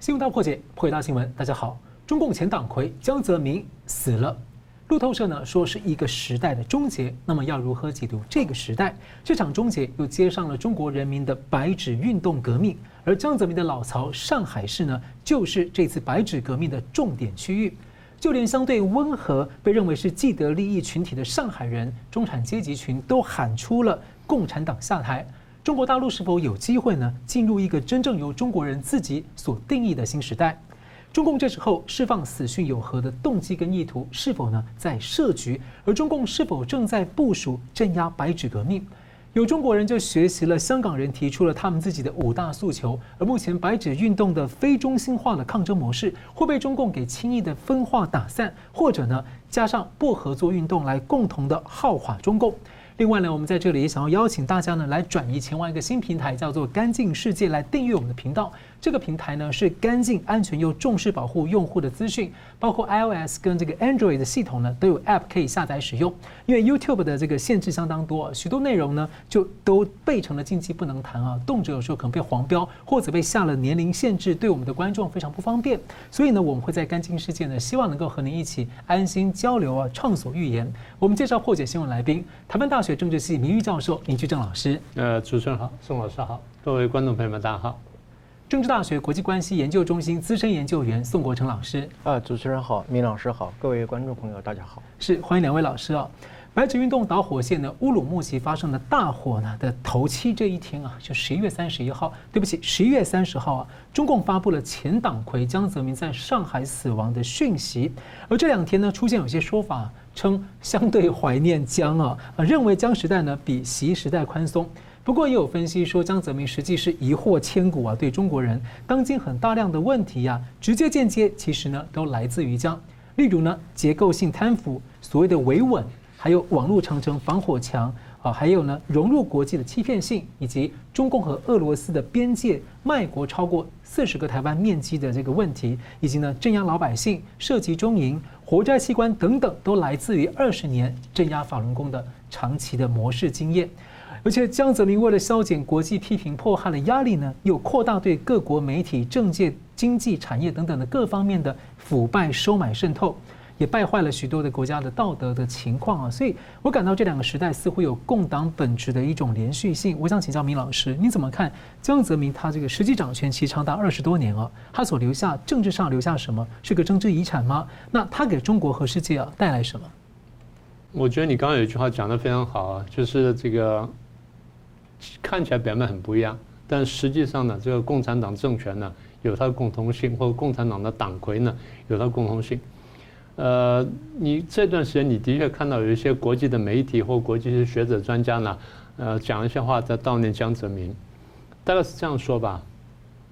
新闻大破解，破解大新闻。大家好，中共前党魁江泽民死了。路透社呢说是一个时代的终结。那么要如何解读这个时代？这场终结又接上了中国人民的白纸运动革命。而江泽民的老巢上海市呢，就是这次白纸革命的重点区域。就连相对温和、被认为是既得利益群体的上海人、中产阶级群，都喊出了共产党下台。中国大陆是否有机会呢？进入一个真正由中国人自己所定义的新时代？中共这时候释放死讯有何的动机跟意图？是否呢在设局？而中共是否正在部署镇压白纸革命？有中国人就学习了香港人，提出了他们自己的五大诉求。而目前白纸运动的非中心化的抗争模式，会被中共给轻易的分化打散，或者呢加上不合作运动来共同的耗垮中共？另外呢，我们在这里也想要邀请大家呢，来转移前往一个新平台，叫做“干净世界”，来订阅我们的频道。这个平台呢是干净、安全又重视保护用户的资讯，包括 iOS 跟这个 Android 的系统呢都有 App 可以下载使用。因为 YouTube 的这个限制相当多，许多内容呢就都被成了禁忌不能谈啊，动辄有时候可能被黄标或者被下了年龄限制，对我们的观众非常不方便。所以呢，我们会在干净世界呢，希望能够和您一起安心交流啊，畅所欲言。我们介绍破解新闻来宾，台湾大学政治系名誉教授林居正老师。呃，主持人好，宋老师好，各位观众朋友们大家好。政治大学国际关系研究中心资深研究员宋国成老师，啊，主持人好，明老师好，各位观众朋友大家好，是欢迎两位老师啊。白纸运动导火线呢，乌鲁木齐发生的大火呢的头七这一天啊，就十一月三十一号，对不起，十一月三十号啊，中共发布了前党魁江泽民在上海死亡的讯息，而这两天呢，出现有些说法称相对怀念江啊，啊，认为江时代呢比习时代宽松。不过也有分析说，江泽民实际是疑祸千古啊，对中国人当今很大量的问题呀、直接间接其实呢都来自于江。例如呢，结构性贪腐，所谓的维稳，还有网络长城防火墙啊，还有呢融入国际的欺骗性，以及中共和俄罗斯的边界卖国超过四十个台湾面积的这个问题，以及呢镇压老百姓、涉及中营、活摘器官等等，都来自于二十年镇压法轮功的长期的模式经验。而且江泽民为了消减国际批评迫害的压力呢，又扩大对各国媒体、政界、经济产业等等的各方面的腐败收买渗透，也败坏了许多的国家的道德的情况啊。所以我感到这两个时代似乎有共党本质的一种连续性。我想请教明老师，你怎么看江泽民他这个实际掌权期长达二十多年啊？他所留下政治上留下什么？是个政治遗产吗？那他给中国和世界啊带来什么？我觉得你刚刚有一句话讲得非常好啊，就是这个。看起来表面很不一样，但实际上呢，这个共产党政权呢有它的共同性，或者共产党的党魁呢有它共同性。呃，你这段时间你的确看到有一些国际的媒体或国际的学者专家呢，呃，讲一些话在悼念江泽民，大概是这样说吧。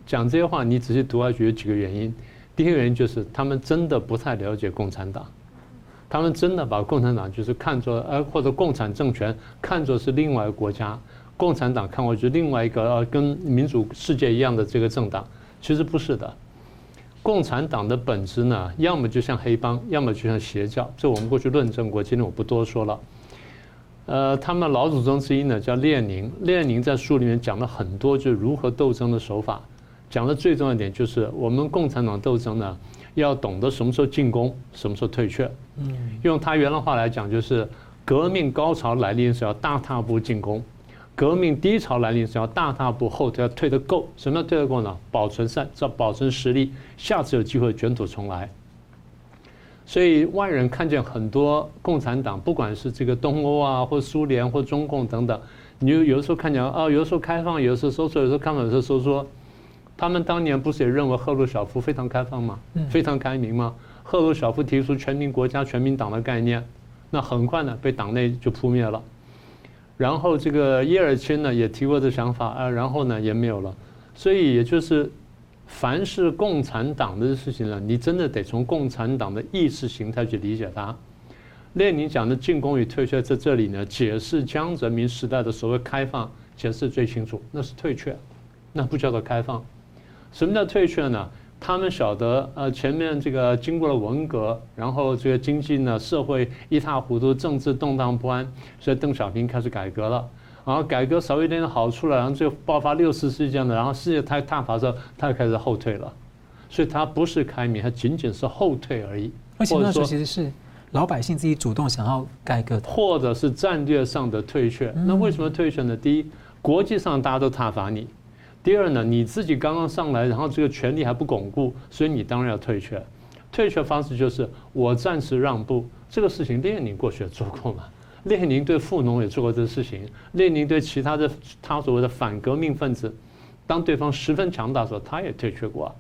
讲这些话，你仔细读下去有几个原因。第一个原因就是他们真的不太了解共产党，他们真的把共产党就是看作呃或者共产政权看作是另外一个国家。共产党看过去另外一个呃跟民主世界一样的这个政党，其实不是的。共产党的本质呢，要么就像黑帮，要么就像邪教。这我们过去论证过，今天我不多说了。呃，他们老祖宗之一呢叫列宁，列宁在书里面讲了很多，就是如何斗争的手法。讲的最重要一点就是，我们共产党斗争呢，要懂得什么时候进攻，什么时候退却。嗯，用他原来话来讲，就是革命高潮来临时要大踏步进攻。革命低潮来临时要大踏步后退，要退得够。什么叫退得够呢？保存善，要保存实力，下次有机会卷土重来。所以外人看见很多共产党，不管是这个东欧啊，或苏联，或中共等等，你就有的时候看见啊，有的时候开放，有的时候收缩，有的时候开放，有的时候收缩。他们当年不是也认为赫鲁晓夫非常开放吗？非常开明吗？赫鲁晓夫提出全民国家、全民党的概念，那很快呢被党内就扑灭了。然后这个叶尔钦呢也提过这想法啊，然后呢也没有了，所以也就是，凡是共产党的事情呢，你真的得从共产党的意识形态去理解它。列宁讲的进攻与退却在这里呢，解释江泽民时代的所谓开放，解释最清楚，那是退却，那不叫做开放。什么叫退却呢？他们晓得，呃，前面这个经过了文革，然后这个经济呢，社会一塌糊涂，政治动荡不安，所以邓小平开始改革了，然后改革少一点点好处了，然后就爆发六四事件了，然后世界太踏伐的时候，他就开始后退了。所以他不是开明，他仅仅是后退而已。而且那时候其实是老百姓自己主动想要改革的，或者是战略上的退却。那为什么退却呢？第一，国际上大家都挞伐你；第二呢，你自己刚刚上来，然后这个权力还不巩固，所以你当然要退却。退却方式就是我暂时让步。这个事情列宁过去也做过嘛？列宁对富农也做过这个事情。列宁对其他的他所谓的反革命分子，当对方十分强大的时候，他也退却过。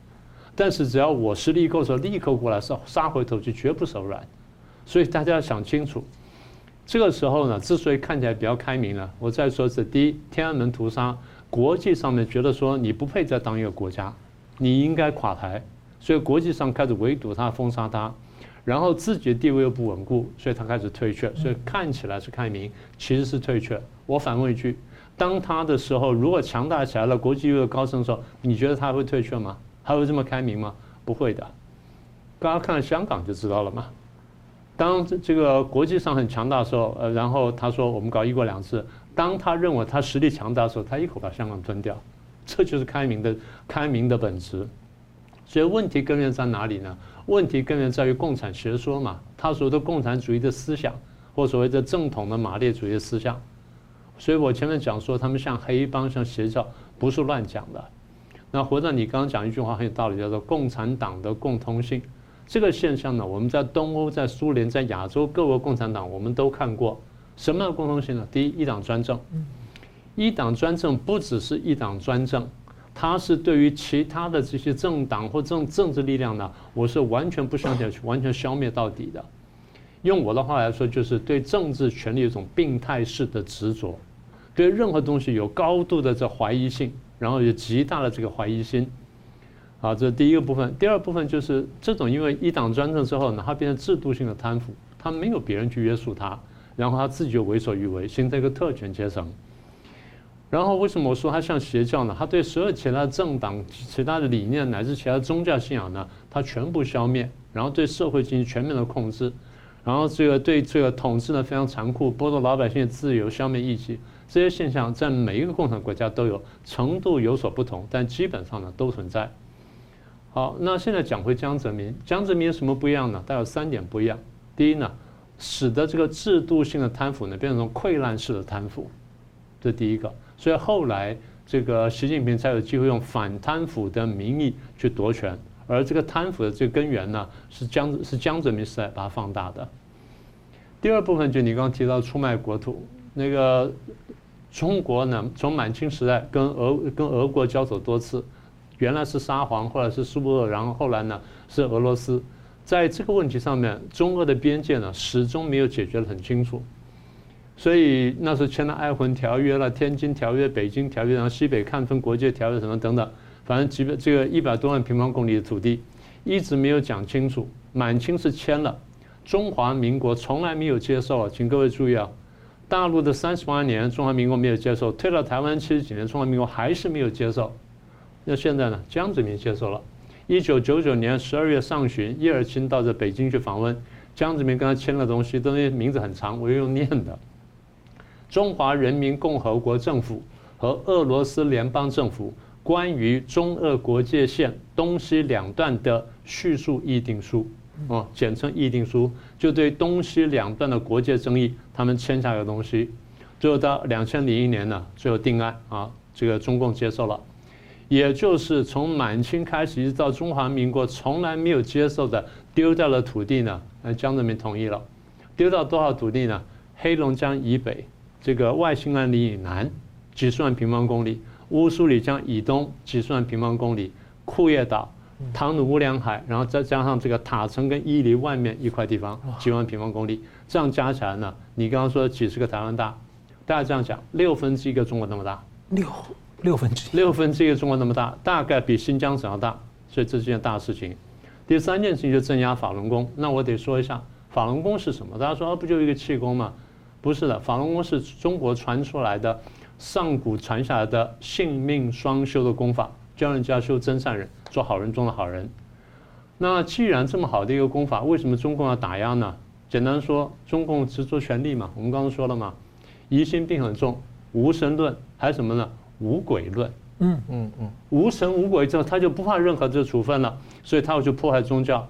但是只要我实力够的时候，立刻过来杀杀回头去，绝不手软。所以大家要想清楚，这个时候呢，之所以看起来比较开明了，我再说是第一，天安门屠杀，国际上面觉得说你不配再当一个国家，你应该垮台，所以国际上开始围堵他、封杀他。然后自己的地位又不稳固，所以他开始退却，所以看起来是开明，其实是退却。我反问一句：当他的时候如果强大起来了，国际又有高升的时候，你觉得他会退却吗？他会这么开明吗？不会的。大家看了香港就知道了嘛。当这个国际上很强大的时候，呃，然后他说我们搞一国两制，当他认为他实力强大的时候，他一口把香港吞掉，这就是开明的开明的本质。所以问题根源在哪里呢？问题根源在于共产学说嘛，他所谓的共产主义的思想，或所谓的正统的马列主义思想。所以我前面讲说，他们像黑帮、像邪教，不是乱讲的。那回到你刚刚讲一句话很有道理，叫做共产党的共通性。这个现象呢，我们在东欧、在苏联、在亚洲各国共产党，我们都看过。什么样的共同性呢？第一，一党专政。一党专政不只是一党专政。它是对于其他的这些政党或政政治力量呢，我是完全不相信去完全消灭到底的。用我的话来说，就是对政治权力有一种病态式的执着，对任何东西有高度的这怀疑性，然后有极大的这个怀疑心。好，这是第一个部分。第二部分就是这种因为一党专政之后呢，它变成制度性的贪腐，它没有别人去约束他，然后他自己就为所欲为，形成一个特权阶层。然后为什么我说他像邪教呢？他对所有其他政党、其他的理念乃至其他宗教信仰呢，他全部消灭，然后对社会进行全面的控制，然后这个对这个统治呢非常残酷，剥夺老百姓的自由，消灭异己。这些现象在每一个共产国家都有，程度有所不同，但基本上呢都存在。好，那现在讲回江泽民，江泽民有什么不一样呢？它有三点不一样。第一呢，使得这个制度性的贪腐呢变成溃烂式的贪腐，这第一个。所以后来，这个习近平才有机会用反贪腐的名义去夺权，而这个贪腐的这个根源呢，是江是江泽民时代把它放大的。第二部分就你刚刚提到出卖国土，那个中国呢，从满清时代跟俄跟俄国交手多次，原来是沙皇，后来是苏俄，然后后来呢是俄罗斯，在这个问题上面，中俄的边界呢始终没有解决得很清楚。所以那时候签了《璦琿条约》了，《天津条约》、《北京条约》，然后西北抗分国界条约什么等等，反正几百这个一百多万平方公里的土地，一直没有讲清楚。满清是签了，中华民国从来没有接受，请各位注意啊，大陆的三十八年，中华民国没有接受，退到台湾七十几年，中华民国还是没有接受。那现在呢？江泽民接受了。一九九九年十二月上旬，叶尔钦到这北京去访问，江泽民跟他签了东西，东西名字很长，我用念的。中华人民共和国政府和俄罗斯联邦政府关于中俄国界线东西两段的叙述议定书，哦，简称议定书，就对东西两段的国界争议，他们签下个东西，最后到两千零一年呢，最后定案啊，这个中共接受了，也就是从满清开始一直到中华民国从来没有接受的丢掉了土地呢，呃，江泽民同意了，丢掉多少土地呢？黑龙江以北。这个外兴安岭以南几十万平方公里，乌苏里江以东几十万平方公里，库页岛、唐努乌梁海，然后再加上这个塔城跟伊犁外面一块地方，几万平方公里，这样加起来呢，你刚刚说几十个台湾大，大家这样讲，六分之一个中国那么大，六六分之一，六分之一中国那么大，大概比新疆省要大，所以这是件大事情。第三件事情就镇压法轮功，那我得说一下法轮功是什么？大家说啊，不就一个气功吗？不是的，法轮功是中国传出来的，上古传下来的性命双修的功法，教人家修真善人，做好人中的好人。那既然这么好的一个功法，为什么中共要打压呢？简单说，中共执着权力嘛。我们刚刚说了嘛，疑心病很重，无神论还有什么呢？无鬼论，嗯嗯嗯，无神无鬼之后，他就不怕任何这个处分了，所以他要去迫害宗教。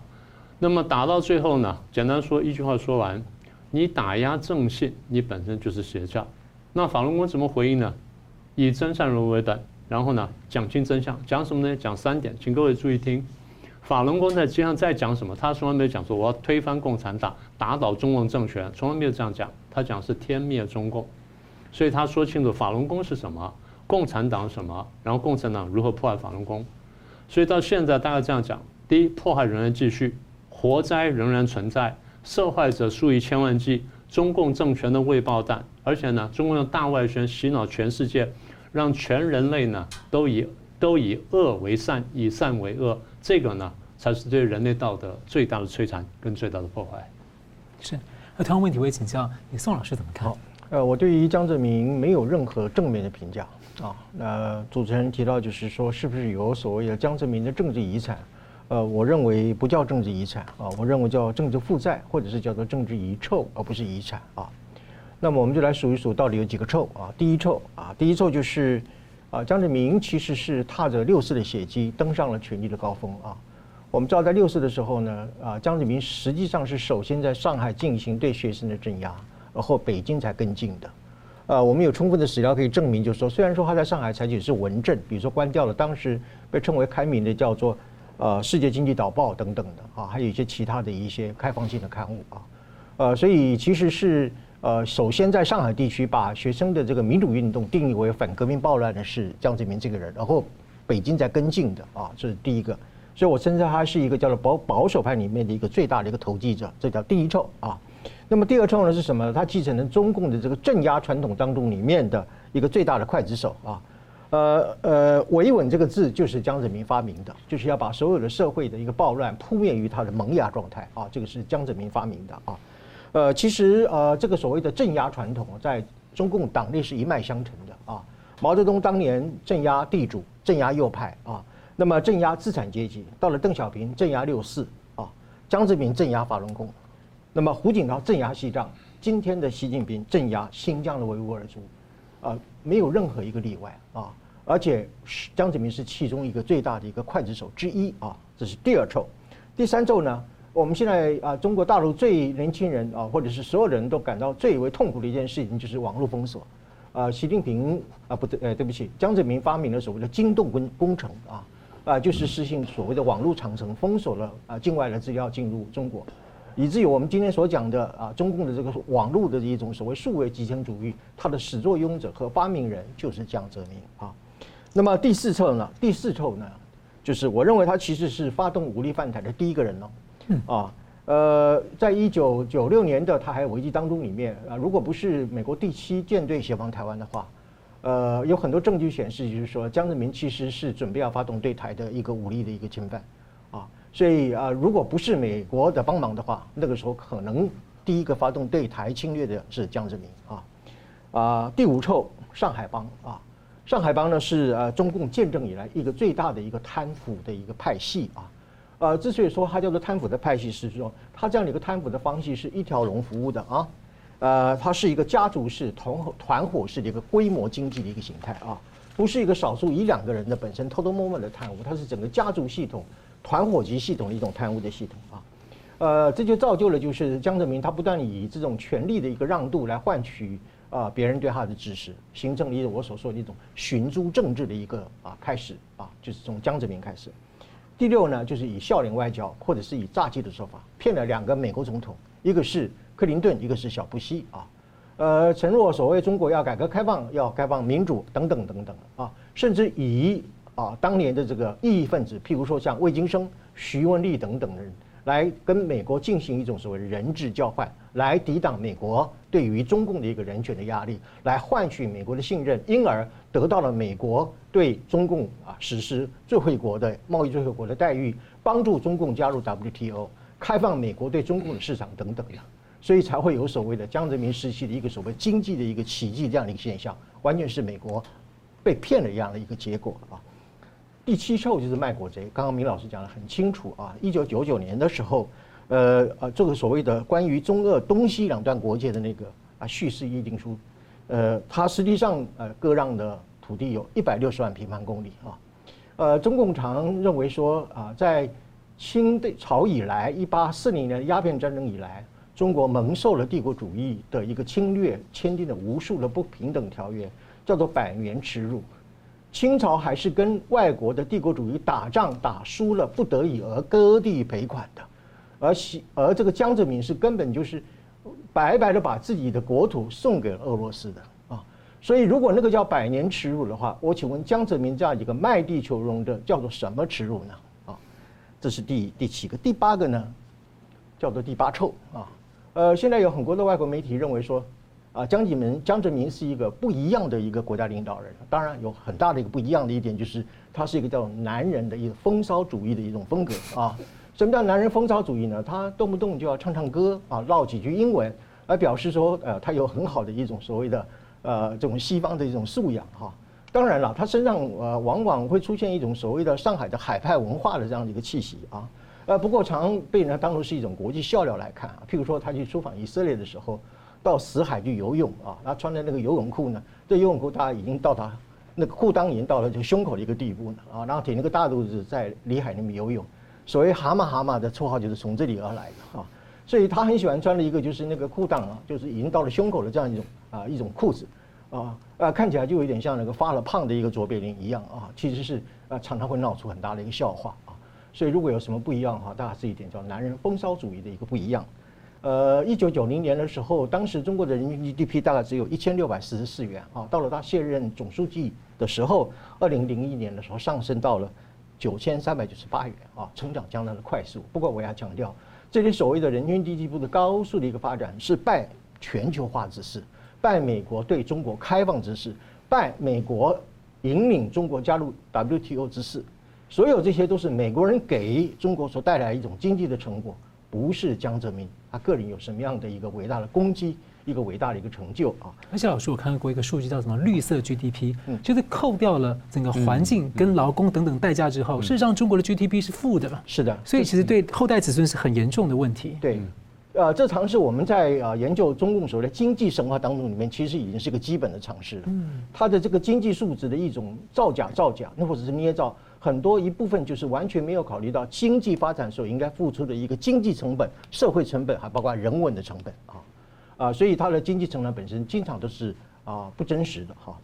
那么打到最后呢，简单说一句话说完，你打压正信，你本身就是邪教。那法轮功怎么回应呢？以真善人为本，然后呢，讲清真相，讲什么呢？讲三点，请各位注意听。法轮功在街上在讲什么？他从来没有讲说我要推翻共产党，打倒中共政权，从来没有这样讲。他讲是天灭中共，所以他说清楚法轮功是什么，共产党什么，然后共产党如何破坏法轮功。所以到现在大家这样讲：第一，迫害仍然继续，活灾仍然存在，受害者数以千万计，中共政权的未爆弹，而且呢，中共用大外宣洗脑全世界，让全人类呢都以都以恶为善，以善为恶。这个呢，才是对人类道德最大的摧残跟最大的破坏。是，那同样问题我也请教你，宋老师怎么看？呃，我对于江泽民没有任何正面的评价啊。那主持人提到就是说，是不是有所谓的江泽民的政治遗产？呃，我认为不叫政治遗产啊，我认为叫政治负债，或者是叫做政治遗臭，而不是遗产啊。那么我们就来数一数，到底有几个臭啊？第一臭啊，第一臭就是。啊，江泽民其实是踏着六四的血迹登上了权力的高峰啊。我们知道，在六四的时候呢，啊，江泽民实际上是首先在上海进行对学生的镇压，而后北京才跟进的。呃，我们有充分的史料可以证明，就是说，虽然说他在上海采取是文政，比如说关掉了当时被称为开明的叫做呃《世界经济导报》等等的啊，还有一些其他的一些开放性的刊物啊，呃，所以其实是。呃，首先在上海地区把学生的这个民主运动定义为反革命暴乱的是江泽民这个人，然后北京在跟进的啊，这是第一个，所以我称之他是一个叫做保保守派里面的一个最大的一个投机者，这叫第一臭啊。那么第二创呢是什么？他继承了中共的这个镇压传统当中里面的一个最大的刽子手啊。呃呃，维稳这个字就是江泽民发明的，就是要把所有的社会的一个暴乱扑灭于他的萌芽状态啊，这个是江泽民发明的啊。呃，其实呃，这个所谓的镇压传统，在中共党内是一脉相承的啊。毛泽东当年镇压地主、镇压右派啊，那么镇压资产阶级；到了邓小平镇压六四啊，江泽民镇压法轮功，那么胡锦涛镇压西藏，今天的习近平镇压新疆的维吾尔族，啊，没有任何一个例外啊。而且江泽民是其中一个最大的一个刽子手之一啊。这是第二臭，第三臭呢？我们现在啊，中国大陆最年轻人啊，或者是所有人都感到最为痛苦的一件事情，就是网络封锁。啊，习近平啊，不对，呃，对不起，江泽民发明了所谓的京动工工程啊，啊，就是实行所谓的网络长城，封锁了啊境外的资料进入中国，以至于我们今天所讲的啊，中共的这个网络的一种所谓数位极权主义，它的始作俑者和发明人就是江泽民啊。那么第四臭呢？第四臭呢，就是我认为他其实是发动武力犯台的第一个人呢。啊，呃，在一九九六年的台海危机当中，里面啊，如果不是美国第七舰队协防台湾的话，呃，有很多证据显示，就是说江泽民其实是准备要发动对台的一个武力的一个侵犯，啊，所以啊，如果不是美国的帮忙的话，那个时候可能第一个发动对台侵略的是江泽民啊，啊，第五臭上海帮啊，上海帮呢是呃中共建政以来一个最大的一个贪腐的一个派系啊。呃，之所以说它叫做贪腐的派系，是说它这样的一个贪腐的方式是一条龙服务的啊，呃，它是一个家族式、团团伙式的一个规模经济的一个形态啊，不是一个少数一两个人的本身偷偷摸摸的贪污，它是整个家族系统、团伙级系统的一种贪污的系统啊，呃，这就造就了就是江泽民他不断以这种权力的一个让渡来换取啊别人对他的支持，形成了我所说的一种寻租政治的一个啊开始啊，就是从江泽民开始。第六呢，就是以笑脸外交，或者是以诈欺的说法，骗了两个美国总统，一个是克林顿，一个是小布希啊，呃，承诺所谓中国要改革开放，要开放民主等等等等啊，甚至以啊当年的这个异议分子，譬如说像魏京生、徐文丽等等的人。来跟美国进行一种所谓人质交换，来抵挡美国对于中共的一个人权的压力，来换取美国的信任，因而得到了美国对中共啊实施最惠国的贸易最惠国的待遇，帮助中共加入 WTO，开放美国对中共的市场等等的，所以才会有所谓的江泽民时期的一个所谓经济的一个奇迹这样的一个现象，完全是美国被骗了一样的一个结果啊。第七臭就是卖国贼，刚刚明老师讲的很清楚啊。一九九九年的时候，呃呃，这个所谓的关于中俄东西两段国界的那个啊叙事议定书，呃，它实际上呃割让的土地有一百六十万平方公里啊。呃，中共常认为说啊，在清朝以来，一八四零年鸦片战争以来，中国蒙受了帝国主义的一个侵略，签订了无数的不平等条约，叫做百年耻辱。清朝还是跟外国的帝国主义打仗打输了，不得已而割地赔款的，而西而这个江泽民是根本就是白白的把自己的国土送给俄罗斯的啊。所以如果那个叫百年耻辱的话，我请问江泽民这样一个卖地求荣的，叫做什么耻辱呢？啊这是第第七个，第八个呢，叫做第八臭啊。呃，现在有很多的外国媒体认为说，啊，江泽民江泽民是一个不一样的一个国家领导人。当然，有很大的一个不一样的一点就是，他是一个叫男人的一个风骚主义的一种风格啊。什么叫男人风骚主义呢？他动不动就要唱唱歌啊，唠几句英文，来表示说，呃，他有很好的一种所谓的呃这种西方的一种素养哈。当然了，他身上呃往往会出现一种所谓的上海的海派文化的这样的一个气息啊，呃不过常被人家当作是一种国际笑料来看啊。譬如说他去出访以色列的时候，到死海去游泳啊，他穿的那个游泳裤呢，这游泳裤他已经到达那个裤裆已经到了这个胸口的一个地步了啊，然后挺那个大肚子在里海里面游泳，所谓蛤蟆蛤蟆的绰号就是从这里而来的啊，所以他很喜欢穿的一个就是那个裤裆啊，就是已经到了胸口的这样一种啊一种裤子。啊，啊，看起来就有点像那个发了胖的一个卓别林一样啊，其实是啊常常会闹出很大的一个笑话啊。所以如果有什么不一样的话，大家是一点叫男人风骚主义的一个不一样。呃，一九九零年的时候，当时中国的人均 GDP 大概只有一千六百四十四元啊，到了他卸任总书记的时候，二零零一年的时候上升到了九千三百九十八元啊，成长相当的快速。不过我要强调，这里所谓的人均 GDP 的高速的一个发展是拜全球化之势。拜美国对中国开放之势，拜美国引领中国加入 WTO 之势，所有这些都是美国人给中国所带来一种经济的成果，不是江泽民他个人有什么样的一个伟大的功绩，一个伟大的一个成就啊。而且老师，我看过一个数据叫什么绿色 GDP，嗯，就是扣掉了整个环境跟劳工等等代价之后，事实上中国的 GDP 是负的。是的，所以其实对后代子孙是很严重的问题。对。呃，这常识我们在呃研究中共所谓的经济神话当中里面，其实已经是个基本的常识了。嗯，它的这个经济数值的一种造假、造假，那或者是捏造，很多一部分就是完全没有考虑到经济发展所应该付出的一个经济成本、社会成本，还包括人文的成本啊啊，所以它的经济成本本身经常都是啊不真实的哈。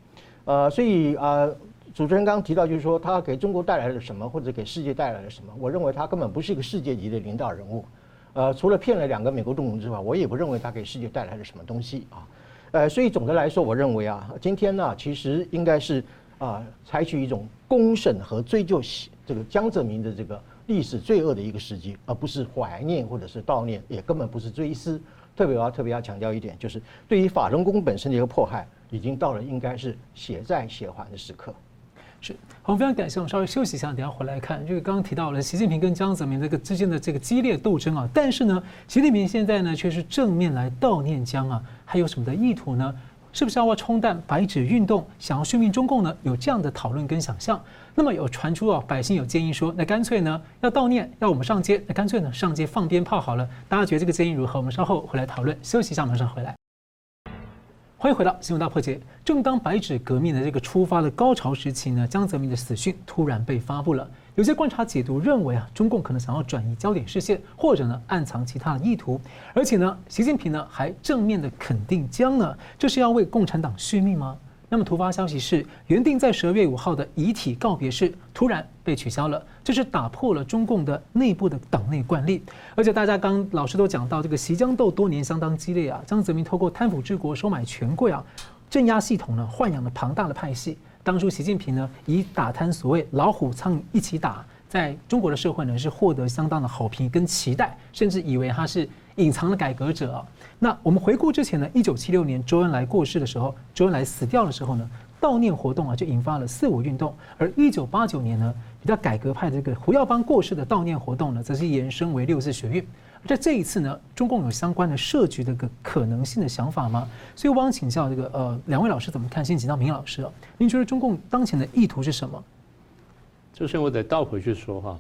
呃，所以啊，主持人刚刚提到就是说，他给中国带来了什么，或者给世界带来了什么？我认为他根本不是一个世界级的领导人物。呃，除了骗了两个美国总统之外，我也不认为他给世界带来了什么东西啊。呃，所以总的来说，我认为啊，今天呢，其实应该是啊，采取一种公审和追究这个江泽民的这个历史罪恶的一个时机，而不是怀念或者是悼念，也根本不是追思。特别我要特别要强调一点，就是对于法轮功本身的一个迫害，已经到了应该是血债血还的时刻。是，好，非常感谢。我们稍微休息一下，等下回来看。就是刚刚提到了习近平跟江泽民这个之间的这个激烈斗争啊，但是呢，习近平现在呢却是正面来悼念江啊，还有什么的意图呢？是不是要冲淡白纸运动，想要训命中共呢？有这样的讨论跟想象。那么有传出啊，百姓有建议说，那干脆呢要悼念，要我们上街，那干脆呢上街放鞭炮好了。大家觉得这个建议如何？我们稍后回来讨论。休息一下，马上回来。欢迎回到新闻大破解。正当白纸革命的这个出发的高潮时期呢，江泽民的死讯突然被发布了。有些观察解读认为啊，中共可能想要转移焦点视线，或者呢暗藏其他的意图。而且呢，习近平呢还正面的肯定江呢，这是要为共产党续命吗？那么突发消息是，原定在十二月五号的遗体告别式突然被取消了，这是打破了中共的内部的党内惯例。而且大家刚老师都讲到，这个习江斗多年相当激烈啊。江泽民透过贪腐治国、收买权贵啊，镇压系统呢，豢养了庞大的派系。当初习近平呢，以打贪所谓老虎苍蝇一起打，在中国的社会呢，是获得相当的好评跟期待，甚至以为他是隐藏的改革者。那我们回顾之前呢，一九七六年周恩来过世的时候，周恩来死掉的时候呢，悼念活动啊就引发了四五运动。而一九八九年呢，比较改革派的这个胡耀邦过世的悼念活动呢，则是延伸为六四学运。在这一次呢，中共有相关的设局的个可能性的想法吗？所以我想请教这个呃两位老师怎么看？先请到明老师啊，您觉得中共当前的意图是什么？首先我得倒回去说哈，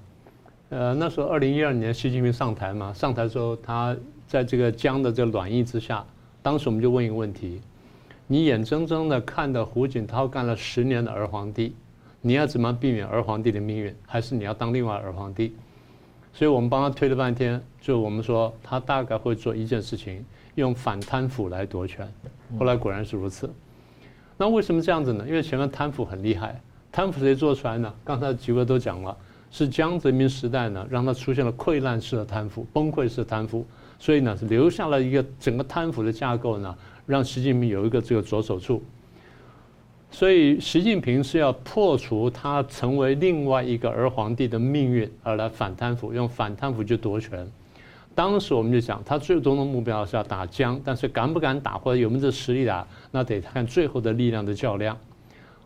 呃那时候二零一二年习近平上台嘛，上台之后他。在这个江的这个暖意之下，当时我们就问一个问题：你眼睁睁的看着胡锦涛干了十年的儿皇帝，你要怎么避免儿皇帝的命运？还是你要当另外儿皇帝？所以我们帮他推了半天，就我们说他大概会做一件事情，用反贪腐来夺权。后来果然是如此。那为什么这样子呢？因为前面贪腐很厉害，贪腐谁做出来呢？刚才几位都讲了，是江泽民时代呢，让他出现了溃烂式的贪腐、崩溃式贪腐，所以呢，是留下了一个整个贪腐的架构呢，让习近平有一个这个着手处。所以习近平是要破除他成为另外一个儿皇帝的命运，而来反贪腐，用反贪腐去夺权。当时我们就讲，他最终的目标是要打江，但是敢不敢打或者有没有这实力打，那得看最后的力量的较量。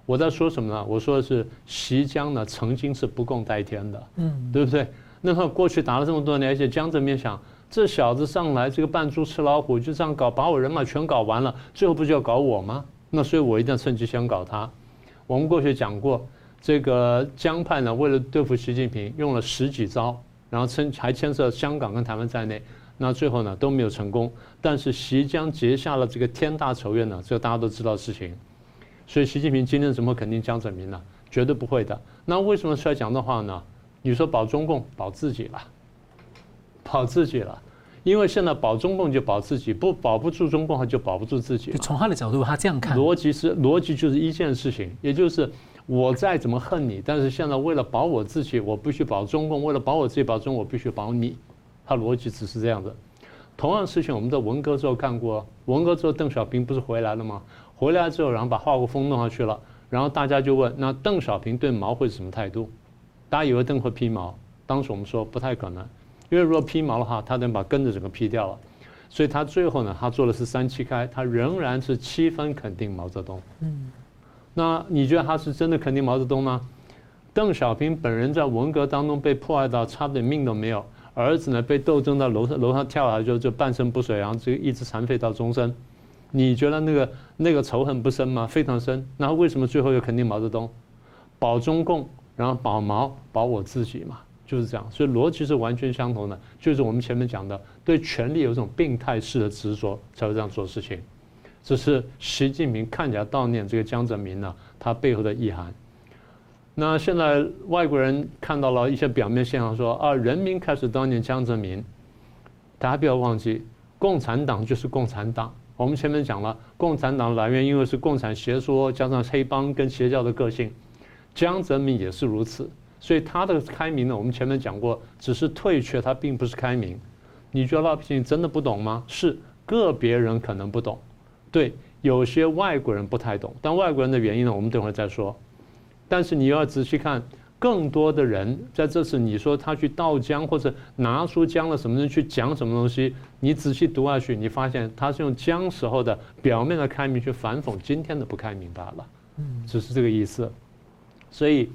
我在说什么呢？我说的是习江呢，曾经是不共戴天的，嗯，对不对？那么过去打了这么多年，而且江泽民想，这小子上来这个扮猪吃老虎，就这样搞，把我人马全搞完了，最后不就要搞我吗？那所以，我一定要趁机先搞他。我们过去讲过，这个江派呢，为了对付习近平，用了十几招，然后趁还牵涉香港跟台湾在内，那最后呢都没有成功。但是习江结下了这个天大仇怨呢，这大家都知道事情。所以习近平今天怎么肯定江泽民呢？绝对不会的。那为什么出来讲的话呢？你说保中共，保自己了，保自己了。因为现在保中共就保自己，不保不住中共，他就保不住自己。从他的角度，他这样看，逻辑是逻辑就是一件事情，也就是我再怎么恨你，但是现在为了保我自己，我必须保中共；为了保我自己保中共，我必须保你。他逻辑只是这样的。同样的事情，我们在文革之后看过，文革之后邓小平不是回来了吗？回来之后，然后把华国锋弄上去了，然后大家就问：那邓小平对毛会是什么态度？大家以为邓会批毛，当时我们说不太可能。因为如果批毛的话，他能把根子整个劈掉了，所以他最后呢，他做的是三七开，他仍然是七分肯定毛泽东。嗯，那你觉得他是真的肯定毛泽东吗？邓小平本人在文革当中被迫害到差点命都没有，儿子呢被斗争到楼上楼上跳下来就就半身不遂，然后就一直残废到终身。你觉得那个那个仇恨不深吗？非常深。那为什么最后又肯定毛泽东？保中共，然后保毛，保我自己嘛。就是这样，所以逻辑是完全相同的。就是我们前面讲的，对权力有一种病态式的执着，才会这样做事情。这是习近平看起来悼念这个江泽民呢，他背后的意涵。那现在外国人看到了一些表面现象，说啊，人民开始悼念江泽民。大家不要忘记，共产党就是共产党。我们前面讲了，共产党来源因为是共产邪说加上黑帮跟邪教的个性，江泽民也是如此。所以他的开明呢，我们前面讲过，只是退却，他并不是开明。你觉得老百姓真的不懂吗？是个别人可能不懂，对，有些外国人不太懂。但外国人的原因呢，我们等会儿再说。但是你要仔细看，更多的人在这次你说他去悼江或者拿出江了什么人去讲什么东西，你仔细读下去，你发现他是用江时候的表面的开明去反讽今天的不开明罢了。嗯，只是这个意思。所以。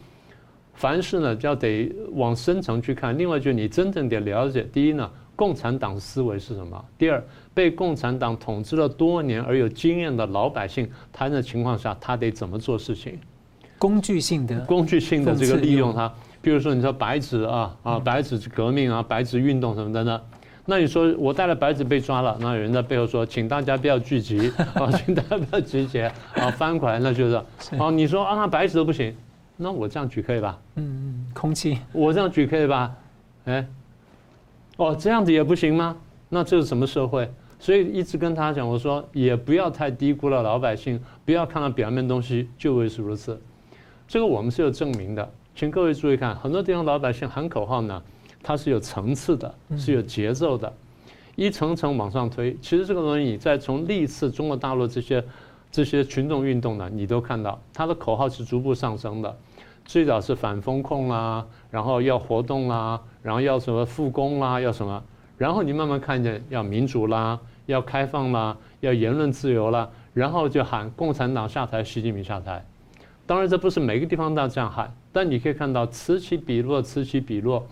凡事呢，就要得往深层去看。另外，就是你真正得了解：第一呢，共产党思维是什么；第二，被共产党统治了多年而有经验的老百姓，他的情况下，他得怎么做事情？工具性的，工具性的这个利用它。比如说，你说白纸啊啊，白纸革命啊，白纸运动什么的呢？那你说我带了白纸被抓了，那有人在背后说，请大家不要聚集啊，请大家不要集结啊，翻过来那就是 啊，你说啊，白纸都不行。那我这样举可以吧？嗯嗯，空气。我这样举可以吧？哎，哦，这样子也不行吗？那这是什么社会？所以一直跟他讲，我说也不要太低估了老百姓，不要看到表面东西就会是如此。这个我们是有证明的，请各位注意看，很多地方老百姓喊口号呢，它是有层次的，是有节奏的，一层层往上推。其实这个东西，你在从历次中国大陆这些这些群众运动呢，你都看到，它的口号是逐步上升的。最早是反风控啦，然后要活动啦，然后要什么复工啦，要什么，然后你慢慢看见要民主啦，要开放啦，要言论自由啦，然后就喊共产党下台，习近平下台。当然这不是每个地方都这样喊，但你可以看到此起彼落，此起彼落。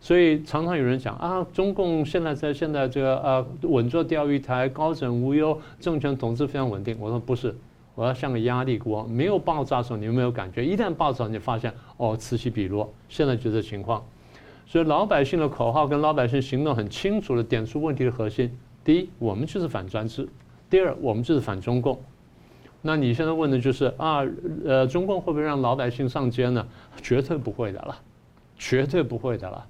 所以常常有人讲啊，中共现在在现在这个呃稳坐钓鱼台，高枕无忧，政权统治非常稳定。我说不是。我要像个压力锅，没有爆炸的时候你有没有感觉？一旦爆炸，你发现哦，此起彼落。现在就这情况，所以老百姓的口号跟老百姓行动很清楚的点出问题的核心：第一，我们就是反专制；第二，我们就是反中共。那你现在问的就是啊，呃，中共会不会让老百姓上街呢？绝对不会的了，绝对不会的了。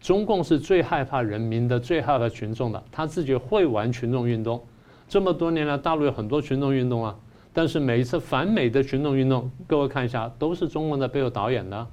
中共是最害怕人民的，最害怕群众的，他自己会玩群众运动。这么多年来，大陆有很多群众运动啊，但是每一次反美的群众运动，各位看一下，都是中共在背后导演的。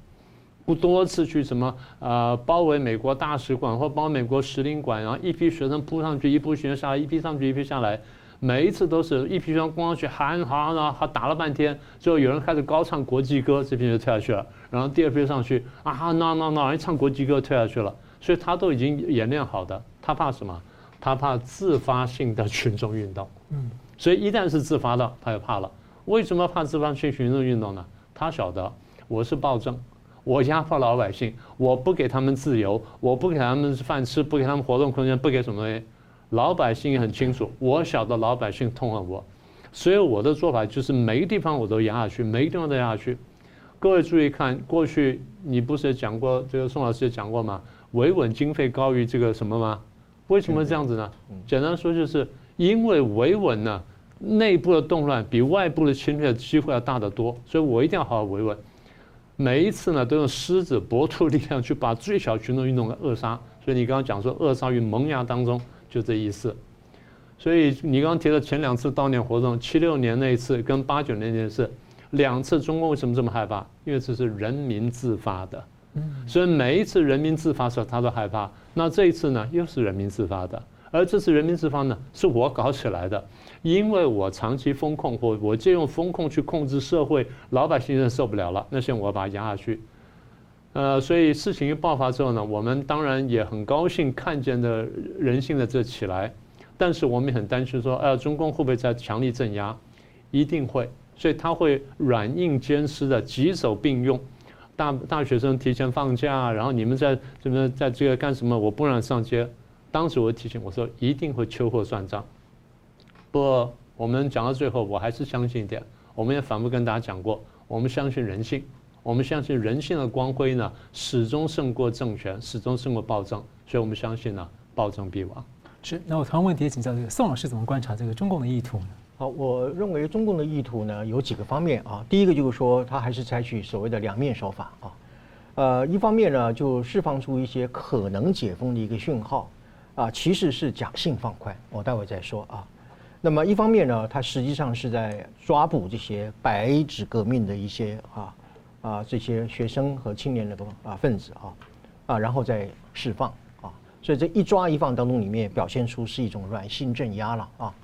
不多次去什么呃包围美国大使馆或包围美国使领馆，然后一批学生扑上去，一批学生下来，一批上去，一批下来。每一次都是一批学生攻上去喊喊喊打了半天，最后有人开始高唱国际歌，这批就退下去了。然后第二批上去啊，no no no，一唱国际歌退下去了。所以他都已经演练好的，他怕什么？他怕自发性的群众运动。嗯，所以一旦是自发的，他就怕了。为什么怕自发去群众运动呢？他晓得我是暴政，我压迫老百姓，我不给他们自由，我不给他们饭吃，不给他们活动空间，不给什么东西。老百姓也很清楚，我晓得老百姓痛恨我，所以我的做法就是每个地方我都压下去，每个地方都压下去。各位注意看，过去你不是也讲过，这个宋老师也讲过吗？维稳经费高于这个什么吗？为什么这样子呢？简单说就是因为维稳呢，内部的动乱比外部的侵略机会要大得多，所以我一定要好好维稳。每一次呢，都用狮子搏兔力量去把最小群众运动给扼杀。所以你刚刚讲说扼杀于萌芽当中。就这意思，所以你刚刚提到前两次悼念活动，七六年那一次跟八九年那一次，两次中共为什么这么害怕？因为这是人民自发的，所以每一次人民自发的时候他都害怕。那这一次呢，又是人民自发的，而这次人民自发呢，是我搞起来的，因为我长期封控或我借用封控去控制社会，老百姓受不了了，那现在我把它压下去。呃，所以事情一爆发之后呢，我们当然也很高兴看见的人性的这起来，但是我们也很担心说，哎、呃，中共会不会再强力镇压？一定会，所以他会软硬兼施的，几手并用。大大学生提前放假，然后你们在这边在这个干什么？我不让上街。当时我提醒我说，一定会秋后算账。不过我们讲到最后，我还是相信一点，我们也反复跟大家讲过，我们相信人性。我们相信人性的光辉呢，始终胜过政权，始终胜过暴政，所以我们相信呢，暴政必亡。是，那我同样问题也请教这个宋老师怎么观察这个中共的意图呢？好，我认为中共的意图呢有几个方面啊。第一个就是说，他还是采取所谓的两面手法啊。呃，一方面呢，就释放出一些可能解封的一个讯号啊，其实是假性放宽，我待会再说啊。那么一方面呢，它实际上是在抓捕这些白纸革命的一些啊。啊，这些学生和青年的啊分子啊，啊，然后再释放啊，所以这一抓一放当中，里面表现出是一种软性镇压了啊。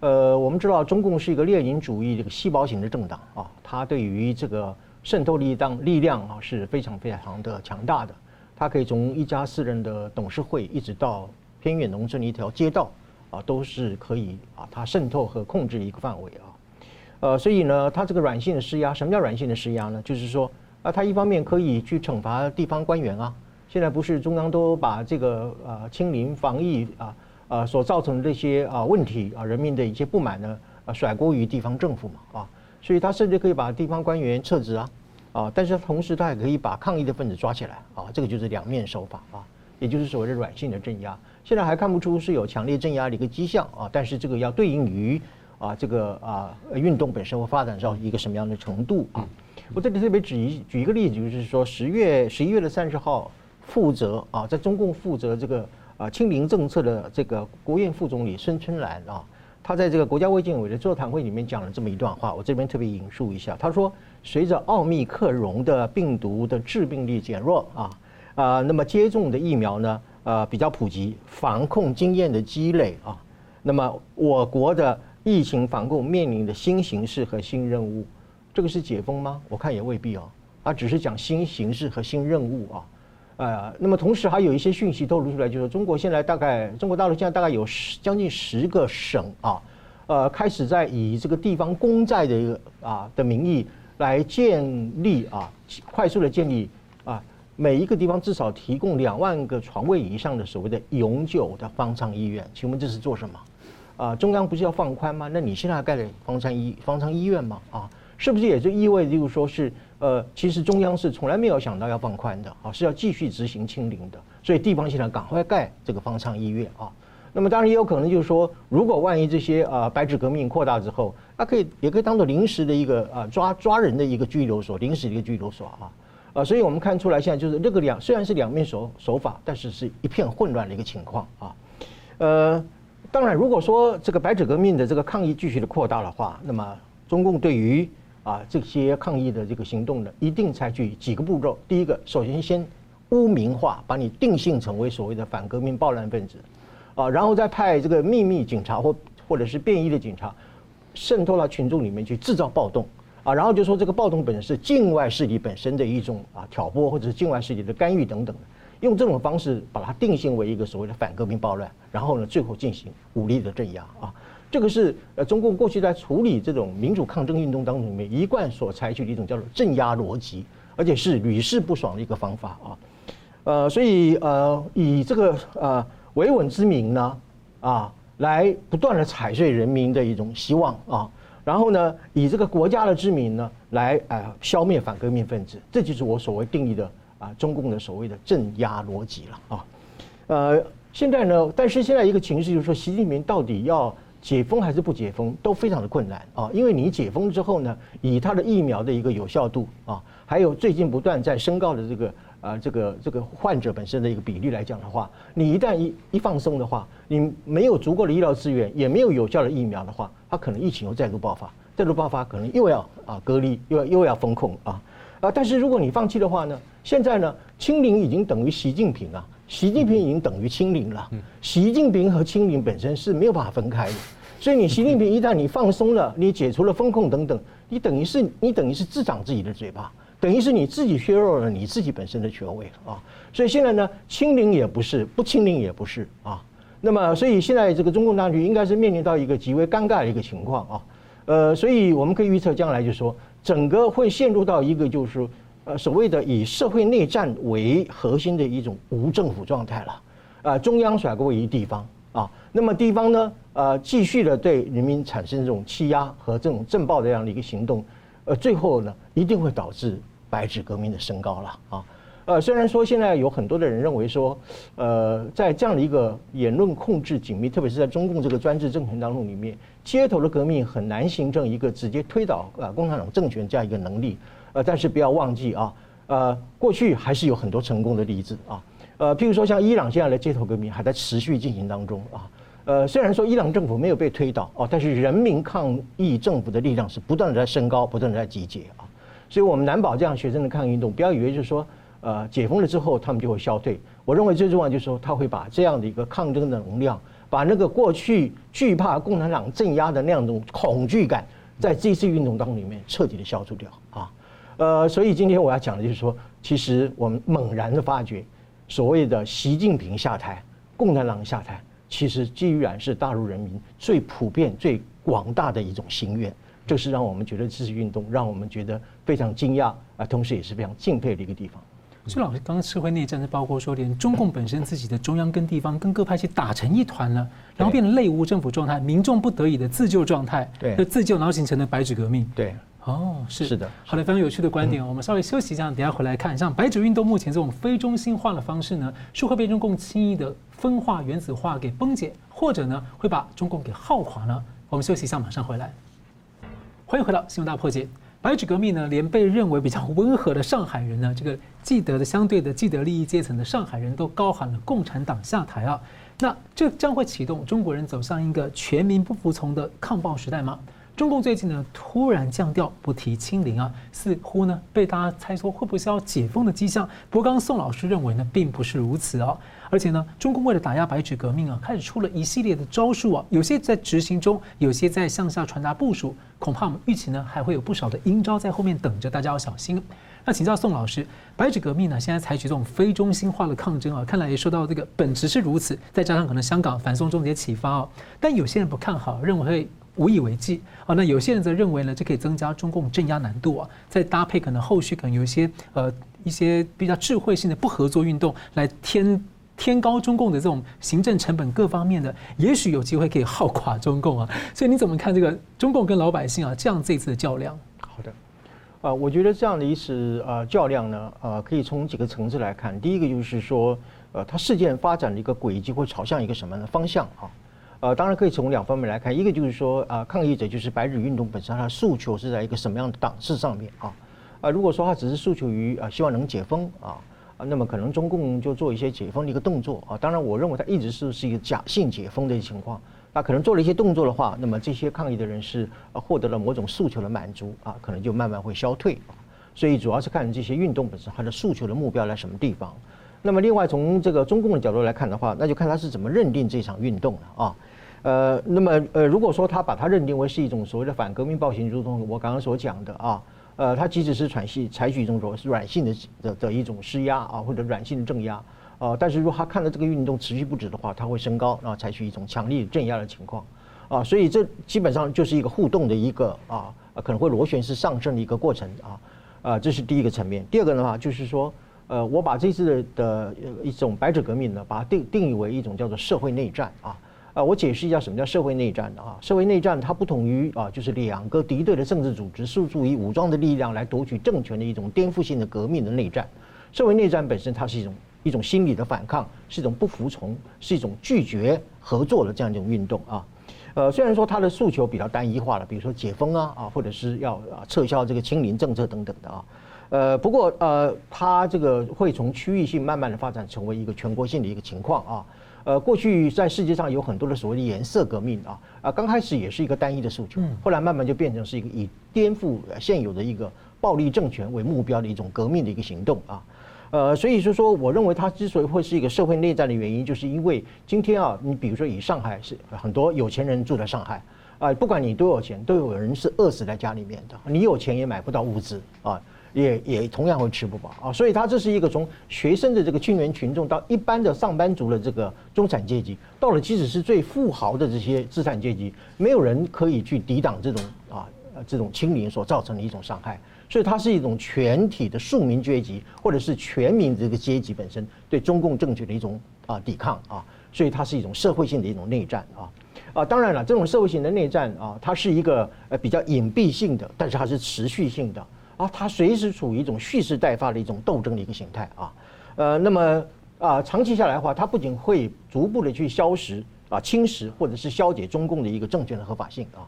呃，我们知道中共是一个列宁主义这个细胞型的政党啊，它对于这个渗透力当力量啊是非常非常的强大的，它可以从一家私人的董事会一直到偏远农村的一条街道啊，都是可以啊，它渗透和控制一个范围啊。呃，所以呢，它这个软性的施压，什么叫软性的施压呢？就是说，啊，它一方面可以去惩罚地方官员啊。现在不是中央都把这个呃清零防疫啊呃所造成的这些啊问题啊人民的一些不满呢啊甩锅于地方政府嘛啊，所以他甚至可以把地方官员撤职啊啊，但是同时他也可以把抗议的分子抓起来啊，这个就是两面手法啊，也就是所谓的软性的镇压。现在还看不出是有强烈镇压的一个迹象啊，但是这个要对应于。啊，这个啊，运动本身会发展到一个什么样的程度啊？我这里特别举一举一个例子，就是说十月十一月的三十号，负责啊，在中共负责这个啊清零政策的这个国务院副总理孙春兰啊，他在这个国家卫健委的座谈会里面讲了这么一段话，我这边特别引述一下，他说：随着奥密克戎的病毒的致病力减弱啊啊，那么接种的疫苗呢呃比较普及，防控经验的积累啊，那么我国的。疫情防控面临的新形势和新任务，这个是解封吗？我看也未必哦，啊，只是讲新形势和新任务啊，呃，那么同时还有一些讯息透露出来，就是中国现在大概中国大陆现在大概有十将近十个省啊，呃，开始在以这个地方公债的一个啊的名义来建立啊，快速的建立，每一个地方至少提供两万个床位以上的所谓的永久的方舱医院，请问这是做什么？啊，中央不是要放宽吗？那你现在盖了方舱医方舱医院吗？啊，是不是也就意味着就是说是呃，其实中央是从来没有想到要放宽的啊，是要继续执行清零的，所以地方现在赶快盖这个方舱医院啊。那么当然也有可能就是说，如果万一这些啊白纸革命扩大之后，那可以也可以当做临时的一个啊抓抓人的一个拘留所，临时的一个拘留所啊。啊，所以我们看出来现在就是这个两虽然是两面手手法，但是是一片混乱的一个情况啊。呃，当然如果说这个白纸革命的这个抗议继续的扩大的话，那么中共对于啊这些抗议的这个行动呢，一定采取几个步骤。第一个，首先先污名化，把你定性成为所谓的反革命暴乱分子，啊，然后再派这个秘密警察或或者是便衣的警察渗透到群众里面去制造暴动。啊，然后就说这个暴动本身是境外势力本身的一种啊挑拨，或者是境外势力的干预等等，用这种方式把它定性为一个所谓的反革命暴乱，然后呢，最后进行武力的镇压啊，这个是呃中共过去在处理这种民主抗争运动当中里面一贯所采取的一种叫做镇压逻辑，而且是屡试不爽的一个方法啊，呃，所以呃以这个呃维稳之名呢啊，来不断的踩碎人民的一种希望啊。然后呢，以这个国家的之名呢，来啊消灭反革命分子，这就是我所谓定义的啊中共的所谓的镇压逻辑了啊。呃，现在呢，但是现在一个情势就是说，习近平到底要解封还是不解封，都非常的困难啊。因为你解封之后呢，以他的疫苗的一个有效度啊，还有最近不断在升高的这个。啊，这个这个患者本身的一个比例来讲的话，你一旦一一放松的话，你没有足够的医疗资源，也没有有效的疫苗的话，它可能疫情又再度爆发，再度爆发可能又要啊隔离，又要又要封控啊啊！但是如果你放弃的话呢，现在呢，清零已经等于习近平啊，习近平已经等于清零了，习近平和清零本身是没有办法分开的，所以你习近平一旦你放松了，你解除了风控等等，你等于是你等于是自长自己的嘴巴。等于是你自己削弱了你自己本身的权威啊，所以现在呢，清零也不是，不清零也不是啊。那么，所以现在这个中共当局应该是面临到一个极为尴尬的一个情况啊。呃，所以我们可以预测将来就是说，整个会陷入到一个就是，呃，所谓的以社会内战为核心的一种无政府状态了。啊，中央甩锅于地方啊，那么地方呢，呃，继续的对人民产生这种欺压和这种震爆这样的一个行动，呃，最后呢，一定会导致。白纸革命的升高了啊，呃，虽然说现在有很多的人认为说，呃，在这样的一个言论控制紧密，特别是在中共这个专制政权当中里面，街头的革命很难形成一个直接推倒啊共产党政权这样一个能力，呃，但是不要忘记啊，呃，过去还是有很多成功的例子啊，呃，譬如说像伊朗现在的街头革命还在持续进行当中啊，呃，虽然说伊朗政府没有被推倒哦，但是人民抗议政府的力量是不断的在升高，不断的在集结。所以我们难保这样学生的抗议运动，不要以为就是说，呃，解封了之后他们就会消退。我认为最重要就是说，他会把这样的一个抗争的能量，把那个过去惧怕共产党镇压的那样一种恐惧感，在这次运动当中里面彻底的消除掉啊。呃，所以今天我要讲的就是说，其实我们猛然的发觉，所谓的习近平下台，共产党下台，其实居然是大陆人民最普遍、最广大的一种心愿。就是让我们觉得这次运动让我们觉得非常惊讶啊，同时也是非常敬佩的一个地方。所以老师刚刚社会内战是包括说，连中共本身自己的中央跟地方跟各派系打成一团了，然后变成类无政府状态，民众不得已的自救状态，对，就自救，然后形成了白纸革命。对，哦，是是的，好的，非常有趣的观点。我们稍微休息一下，等下回来看，像白纸运动目前这种非中心化的方式呢，是会被中共轻易的分化、原子化给崩解，或者呢会把中共给耗垮呢？我们休息一下，马上回来。欢迎回到《新闻大破解》。白纸革命呢，连被认为比较温和的上海人呢，这个既得的相对的既得利益阶层的上海人都高喊了“共产党下台”啊，那这将会启动中国人走向一个全民不服从的抗暴时代吗？中共最近呢突然降调，不提清零啊，似乎呢被大家猜说会不会是要解封的迹象。不过刚刚宋老师认为呢，并不是如此啊。而且呢，中共为了打压白纸革命啊，开始出了一系列的招数啊，有些在执行中，有些在向下传达部署。恐怕我们预期呢，还会有不少的阴招在后面等着大家要小心。那请教宋老师，白纸革命呢，现在采取这种非中心化的抗争啊，看来也受到这个本质是如此，再加上可能香港反送中节启发啊，但有些人不看好，认为会无以为继啊。那有些人则认为呢，这可以增加中共镇压难度啊，再搭配可能后续可能有一些呃一些比较智慧性的不合作运动来添。天高中共的这种行政成本各方面的，也许有机会可以耗垮中共啊。所以你怎么看这个中共跟老百姓啊这样这次的较量？好的，啊，我觉得这样的一次啊较量呢，啊，可以从几个层次来看。第一个就是说，呃，它事件发展的一个轨迹会朝向一个什么样的方向啊？呃，当然可以从两方面来看，一个就是说啊，抗议者就是白日运动本身，它的诉求是在一个什么样的档次上面啊？啊，如果说他只是诉求于啊，希望能解封啊，啊，那么可能中共就做一些解封的一个动作啊。当然，我认为他一直是是一个假性解封的情况。那可能做了一些动作的话，那么这些抗议的人士啊，获得了某种诉求的满足啊，可能就慢慢会消退。所以主要是看这些运动本身它的诉求的目标在什么地方。那么另外从这个中共的角度来看的话，那就看他是怎么认定这场运动了啊。呃，那么呃，如果说他把它认定为是一种所谓的反革命暴行，如同我刚刚所讲的啊，呃，他即使是采取采取一种软软性的的的一种施压啊，或者软性的镇压啊，但是如果他看到这个运动持续不止的话，他会升高，然后采取一种强力镇压的情况啊，所以这基本上就是一个互动的一个啊，可能会螺旋式上升的一个过程啊，啊，这是第一个层面。第二个的话就是说，呃，我把这次的的一种白纸革命呢，把它定定义为一种叫做社会内战啊。啊，我解释一下什么叫社会内战啊？社会内战它不同于啊，就是两个敌对的政治组织诉诸于武装的力量来夺取政权的一种颠覆性的革命的内战。社会内战本身它是一种一种心理的反抗，是一种不服从，是一种拒绝合作的这样一种运动啊。呃，虽然说它的诉求比较单一化了，比如说解封啊啊，或者是要撤销这个清零政策等等的啊。呃，不过呃，它这个会从区域性慢慢的发展成为一个全国性的一个情况啊。呃，过去在世界上有很多的所谓的颜色革命啊，啊，刚开始也是一个单一的诉求，后来慢慢就变成是一个以颠覆现有的一个暴力政权为目标的一种革命的一个行动啊，呃，所以是说，我认为它之所以会是一个社会内战的原因，就是因为今天啊，你比如说以上海是很多有钱人住在上海啊，不管你多有钱，都有人是饿死在家里面的，你有钱也买不到物资啊。也也同样会吃不饱啊，所以它这是一个从学生的这个青年群众到一般的上班族的这个中产阶级，到了即使是最富豪的这些资产阶级，没有人可以去抵挡这种啊这种清零所造成的一种伤害，所以它是一种全体的庶民阶级或者是全民这个阶级本身对中共政权的一种啊抵抗啊，所以它是一种社会性的一种内战啊。啊，当然了，这种社会性的内战啊，它是一个呃比较隐蔽性的，但是它是持续性的。啊，它随时处于一种蓄势待发的一种斗争的一个形态啊，呃，那么啊，长期下来的话，它不仅会逐步的去消蚀啊、侵蚀或者是消解中共的一个政权的合法性啊，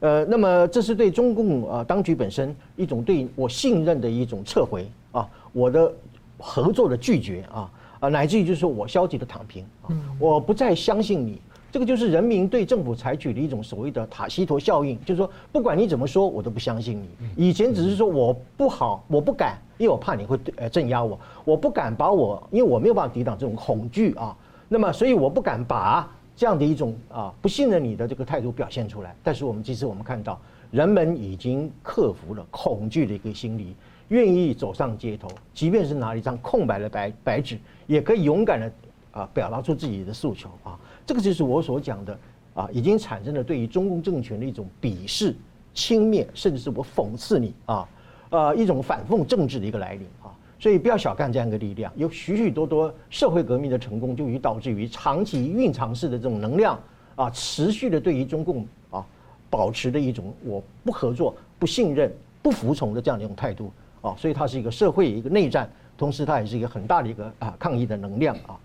呃，那么这是对中共啊当局本身一种对我信任的一种撤回啊，我的合作的拒绝啊啊，乃至于就是说我消极的躺平啊，我不再相信你。这个就是人民对政府采取的一种所谓的塔西佗效应，就是说，不管你怎么说，我都不相信你。以前只是说我不好，我不敢，因为我怕你会呃镇压我，我不敢把我，因为我没有办法抵挡这种恐惧啊。那么，所以我不敢把这样的一种啊不信任你的这个态度表现出来。但是我们其实我们看到，人们已经克服了恐惧的一个心理，愿意走上街头，即便是拿了一张空白的白白纸，也可以勇敢的啊表达出自己的诉求啊。这个就是我所讲的啊，已经产生了对于中共政权的一种鄙视、轻蔑，甚至是我讽刺你啊，呃，一种反讽政治的一个来临啊。所以不要小看这样一个力量，有许许多多社会革命的成功，就已导致于长期蕴藏式的这种能量啊，持续的对于中共啊，保持的一种我不合作、不信任、不服从的这样的一种态度啊。所以它是一个社会一个内战，同时它也是一个很大的一个啊抗议的能量啊。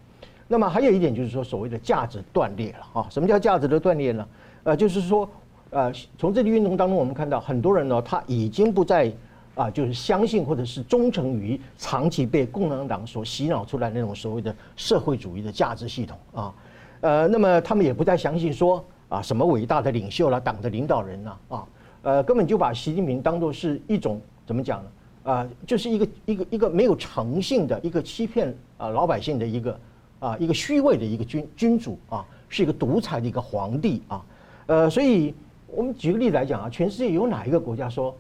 那么还有一点就是说，所谓的价值断裂了啊？什么叫价值的断裂呢？呃，就是说，呃，从这个运动当中，我们看到很多人呢，他已经不再啊，就是相信或者是忠诚于长期被共产党所洗脑出来那种所谓的社会主义的价值系统啊。呃，那么他们也不再相信说啊，什么伟大的领袖啦、党的领导人呐啊，呃，根本就把习近平当作是一种怎么讲呢？啊，就是一个一个一个没有诚信的一个欺骗啊老百姓的一个。啊，一个虚伪的一个君君主啊，是一个独裁的一个皇帝啊，呃，所以我们举个例子来讲啊，全世界有哪一个国家说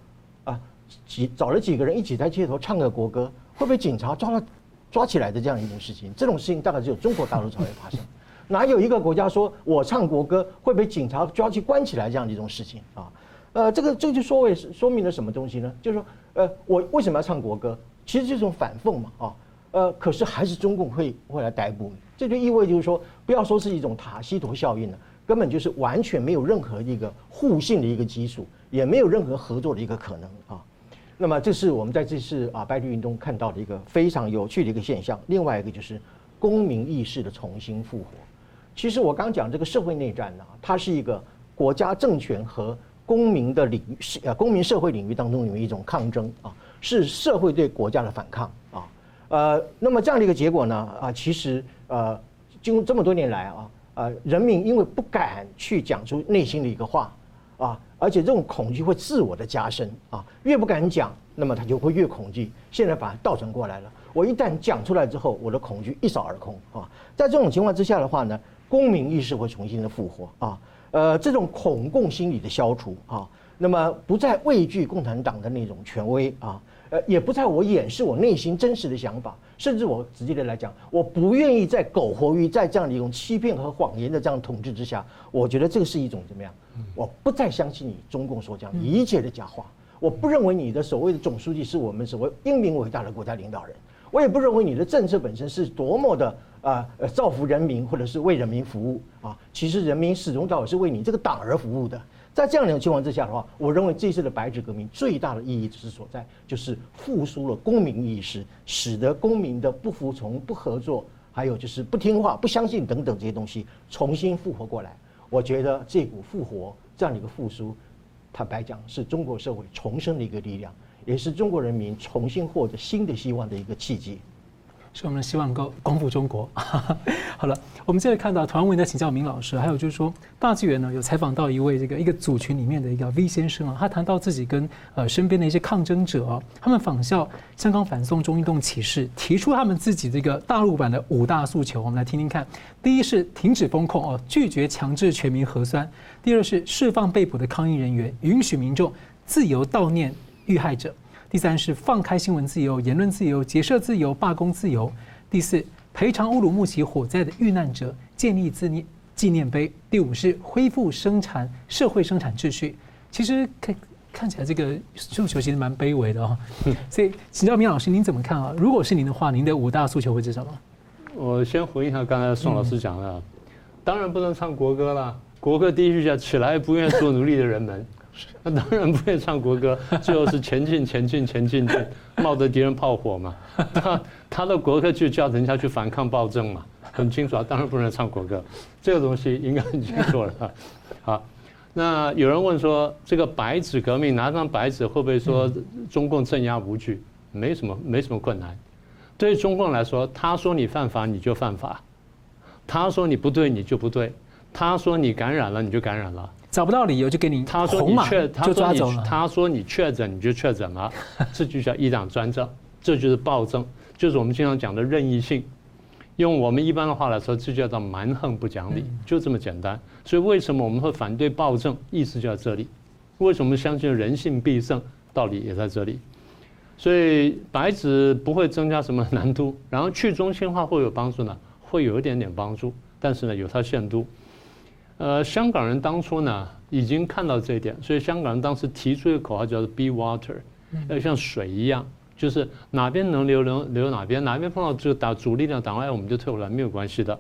啊，几找了几个人一起在街头唱个国歌，会被警察抓了抓起来的这样一件事情？这种事情大概只有中国大陆才会发生，哪有一个国家说我唱国歌会被警察抓去关起来这样的一种事情啊？呃，这个这就说为说明了什么东西呢？就是说，呃，我为什么要唱国歌？其实就是种反讽嘛，啊。呃，可是还是中共会会来逮捕你，这就意味就是说，不要说是一种塔西佗效应了，根本就是完全没有任何一个互信的一个基础，也没有任何合作的一个可能啊。那么这是我们在这次啊白纸运动看到的一个非常有趣的一个现象。另外一个就是公民意识的重新复活。其实我刚讲这个社会内战呢，它是一个国家政权和公民的领域，是呃公民社会领域当中有一种抗争啊，是社会对国家的反抗啊。呃，那么这样的一个结果呢啊，其实呃，经过这么多年来啊，呃，人民因为不敢去讲出内心的一个话啊，而且这种恐惧会自我的加深啊，越不敢讲，那么他就会越恐惧。现在反而倒转过来了，我一旦讲出来之后，我的恐惧一扫而空啊。在这种情况之下的话呢，公民意识会重新的复活啊，呃，这种恐共心理的消除啊，那么不再畏惧共产党的那种权威啊。呃，也不在我掩饰我内心真实的想法，甚至我直接的来讲，我不愿意再苟活于在这样的一种欺骗和谎言的这样统治之下。我觉得这个是一种怎么样？我不再相信你中共所讲一切的假话。我不认为你的所谓的总书记是我们所谓英明伟大的国家领导人。我也不认为你的政策本身是多么的啊呃造福人民或者是为人民服务啊。其实人民始终到底是为你这个党而服务的。在这样的情况之下的话，我认为这次的白纸革命最大的意义之所在，就是复苏了公民意识，使得公民的不服从、不合作，还有就是不听话、不相信等等这些东西重新复活过来。我觉得这股复活这样的一个复苏，坦白讲是中国社会重生的一个力量，也是中国人民重新获得新的希望的一个契机。是我们希望能够光复中国。好了，我们接着看到团文的请教明老师，还有就是说大纪元呢有采访到一位这个一个组群里面的一个 V 先生啊，他谈到自己跟呃身边的一些抗争者啊，他们仿效香港反送中运动起事，提出他们自己这个大陆版的五大诉求，我们来听听看。第一是停止封控哦，拒绝强制全民核酸；第二是释放被捕的抗议人员，允许民众自由悼念遇害者。第三是放开新闻自由、言论自由、结社自由、罢工自由。第四，赔偿乌鲁木齐火灾的遇难者，建立纪念纪念碑。第五是恢复生产社会生产秩序。其实看看起来这个诉求其实蛮卑微的啊、哦。所以请教明老师，您怎么看啊？如果是您的话，您的五大诉求会是什么？我先回应一下刚才宋老师讲的，当然不能唱国歌了。国歌第一句叫“起来，不愿做奴隶的人们”。那 当然不会唱国歌，最后是前进前进前进进，冒着敌人炮火嘛。他他的国歌就叫人家去反抗暴政嘛，很清楚啊。当然不能唱国歌，这个东西应该很清楚了。好，那有人问说，这个白纸革命拿张白纸会不会说中共镇压无惧？没什么没什么困难。对于中共来说，他说你犯法你就犯法，他说你不对你就不对，他说你感染了你就感染了。找不到理由就给你红码就抓走了。他说你确诊你就确诊了，这就叫一党专政，这就是暴政，就是我们经常讲的任意性。用我们一般的话来说，这叫做蛮横不讲理，就这么简单。所以为什么我们会反对暴政？意思就在这里。为什么相信人性必胜？道理也在这里。所以白纸不会增加什么难度，然后去中心化会有帮助呢？会有一点点帮助，但是呢有它限度。呃，香港人当初呢已经看到这一点，所以香港人当时提出一个口号叫做 “Be Water”，要像水一样，就是哪边能流流流哪边，哪边碰到这个打主力量挡碍，我们就退回来，没有关系的。